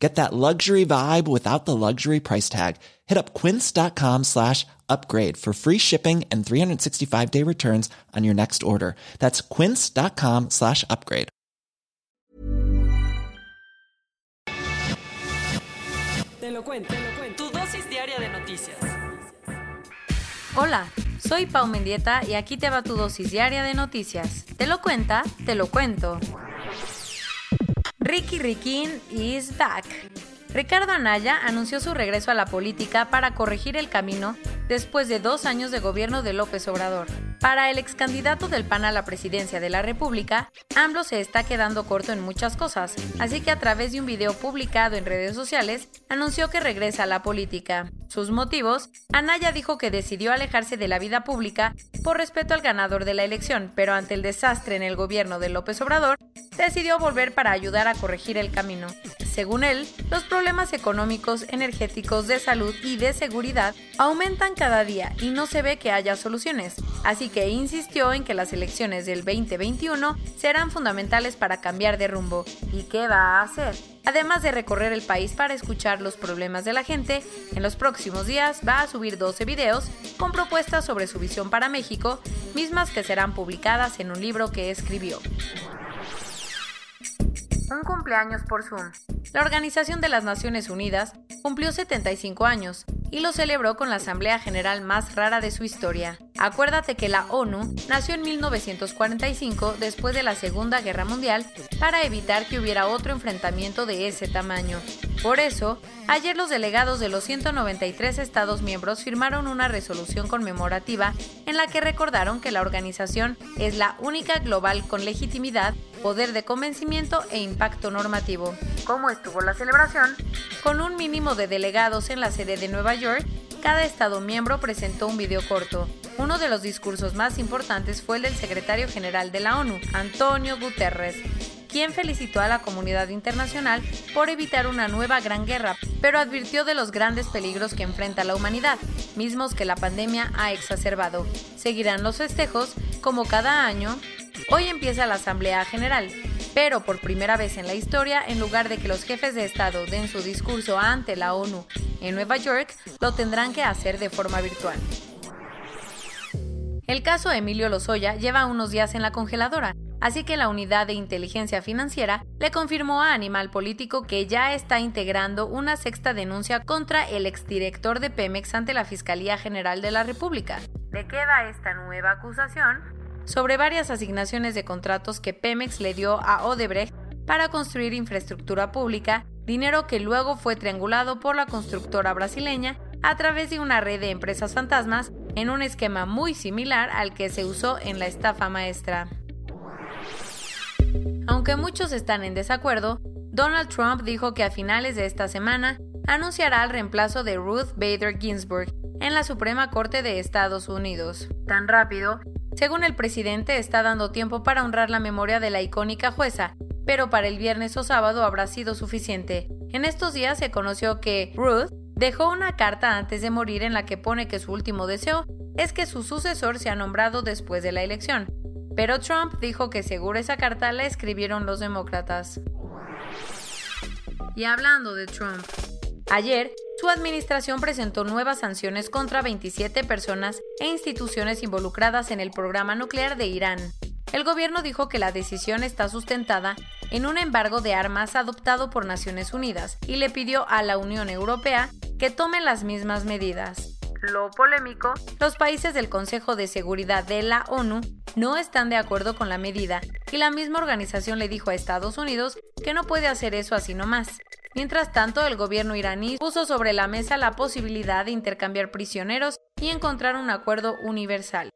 Get that luxury vibe without the luxury price tag. Hit up quince.com slash upgrade for free shipping and 365 day returns on your next order. That's quince.com slash upgrade. Te lo cuento, te lo cuento. Tu dosis diaria de noticias. Hola, soy Pau Mendieta y aquí te va tu dosis diaria de noticias. ¿Te lo cuenta? Te lo cuento. Ricky Riquín is back. Ricardo Anaya anunció su regreso a la política para corregir el camino después de dos años de gobierno de López Obrador. Para el ex candidato del PAN a la presidencia de la República, AMLO se está quedando corto en muchas cosas, así que a través de un video publicado en redes sociales, anunció que regresa a la política. Sus motivos, Anaya dijo que decidió alejarse de la vida pública por respeto al ganador de la elección, pero ante el desastre en el gobierno de López Obrador, decidió volver para ayudar a corregir el camino. Según él, los problemas económicos, energéticos, de salud y de seguridad aumentan cada día y no se ve que haya soluciones, así que insistió en que las elecciones del 2021 serán fundamentales para cambiar de rumbo. ¿Y qué va a hacer? Además de recorrer el país para escuchar los problemas de la gente, en los próximos días va a subir 12 videos con propuestas sobre su visión para México, mismas que serán publicadas en un libro que escribió. Un cumpleaños por Zoom. La Organización de las Naciones Unidas cumplió 75 años y lo celebró con la Asamblea General más rara de su historia. Acuérdate que la ONU nació en 1945 después de la Segunda Guerra Mundial para evitar que hubiera otro enfrentamiento de ese tamaño. Por eso, ayer los delegados de los 193 Estados miembros firmaron una resolución conmemorativa en la que recordaron que la organización es la única global con legitimidad, poder de convencimiento e impacto normativo. ¿Cómo estuvo la celebración? Con un mínimo de delegados en la sede de Nueva York, cada Estado miembro presentó un video corto. Uno de los discursos más importantes fue el del secretario general de la ONU, Antonio Guterres, quien felicitó a la comunidad internacional por evitar una nueva gran guerra, pero advirtió de los grandes peligros que enfrenta la humanidad, mismos que la pandemia ha exacerbado. Seguirán los festejos, como cada año. Hoy empieza la Asamblea General, pero por primera vez en la historia, en lugar de que los jefes de Estado den su discurso ante la ONU en Nueva York, lo tendrán que hacer de forma virtual. El caso Emilio Lozoya lleva unos días en la congeladora, así que la unidad de inteligencia financiera le confirmó a Animal Político que ya está integrando una sexta denuncia contra el exdirector de Pemex ante la Fiscalía General de la República. ¿De qué va esta nueva acusación? Sobre varias asignaciones de contratos que Pemex le dio a Odebrecht para construir infraestructura pública, dinero que luego fue triangulado por la constructora brasileña a través de una red de empresas fantasmas en un esquema muy similar al que se usó en la estafa maestra. Aunque muchos están en desacuerdo, Donald Trump dijo que a finales de esta semana anunciará el reemplazo de Ruth Bader Ginsburg en la Suprema Corte de Estados Unidos. Tan rápido, según el presidente, está dando tiempo para honrar la memoria de la icónica jueza, pero para el viernes o sábado habrá sido suficiente. En estos días se conoció que Ruth dejó una carta antes de morir en la que pone que su último deseo es que su sucesor sea nombrado después de la elección. Pero Trump dijo que seguro esa carta la escribieron los demócratas. Y hablando de Trump, ayer su administración presentó nuevas sanciones contra 27 personas e instituciones involucradas en el programa nuclear de Irán. El gobierno dijo que la decisión está sustentada en un embargo de armas adoptado por Naciones Unidas y le pidió a la Unión Europea que tome las mismas medidas. Lo polémico, los países del Consejo de Seguridad de la ONU no están de acuerdo con la medida y la misma organización le dijo a Estados Unidos que no puede hacer eso así nomás. Mientras tanto, el gobierno iraní puso sobre la mesa la posibilidad de intercambiar prisioneros y encontrar un acuerdo universal.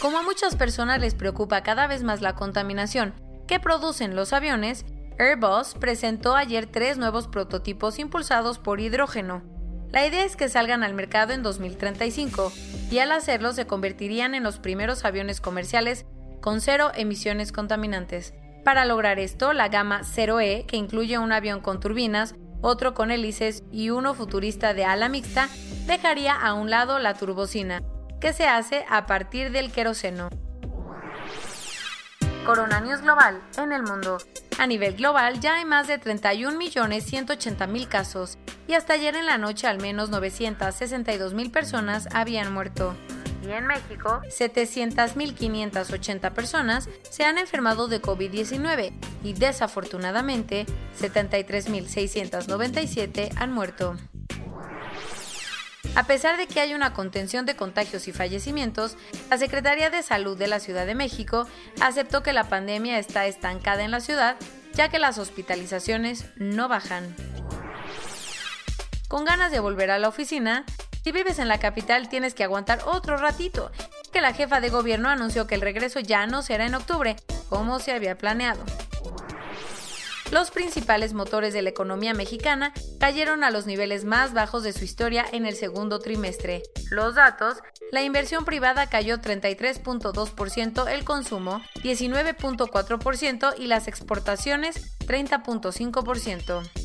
Como a muchas personas les preocupa cada vez más la contaminación que producen los aviones, Airbus presentó ayer tres nuevos prototipos impulsados por hidrógeno. La idea es que salgan al mercado en 2035 y al hacerlo se convertirían en los primeros aviones comerciales con cero emisiones contaminantes. Para lograr esto, la gama 0E, que incluye un avión con turbinas, otro con hélices y uno futurista de ala mixta, dejaría a un lado la turbocina, que se hace a partir del queroseno. Corona News Global en el mundo. A nivel global ya hay más de 31.180.000 casos y hasta ayer en la noche al menos 962.000 personas habían muerto. Y en México, 700.580 personas se han enfermado de COVID-19 y desafortunadamente 73.697 han muerto. A pesar de que hay una contención de contagios y fallecimientos, la Secretaría de Salud de la Ciudad de México aceptó que la pandemia está estancada en la ciudad, ya que las hospitalizaciones no bajan. Con ganas de volver a la oficina, si vives en la capital tienes que aguantar otro ratito, que la jefa de gobierno anunció que el regreso ya no será en octubre, como se había planeado los principales motores de la economía mexicana cayeron a los niveles más bajos de su historia en el segundo trimestre. Los datos, la inversión privada cayó 33.2%, el consumo 19.4% y las exportaciones 30.5%.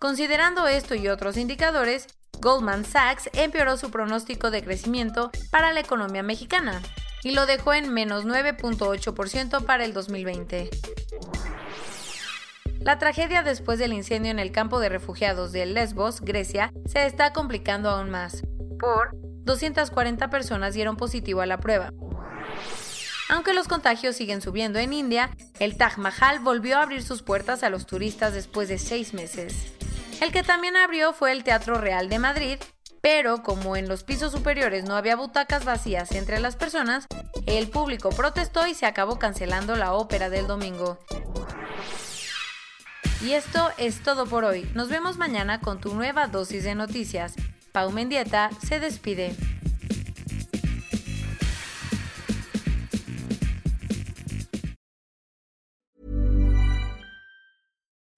Considerando esto y otros indicadores, Goldman Sachs empeoró su pronóstico de crecimiento para la economía mexicana y lo dejó en menos 9.8% para el 2020. La tragedia después del incendio en el campo de refugiados de Lesbos, Grecia, se está complicando aún más. Por 240 personas dieron positivo a la prueba. Aunque los contagios siguen subiendo en India, el Taj Mahal volvió a abrir sus puertas a los turistas después de seis meses. El que también abrió fue el Teatro Real de Madrid, pero como en los pisos superiores no había butacas vacías entre las personas, el público protestó y se acabó cancelando la ópera del domingo. Y esto es todo por hoy. Nos vemos mañana con tu nueva dosis de noticias. Pau Mendieta se despide.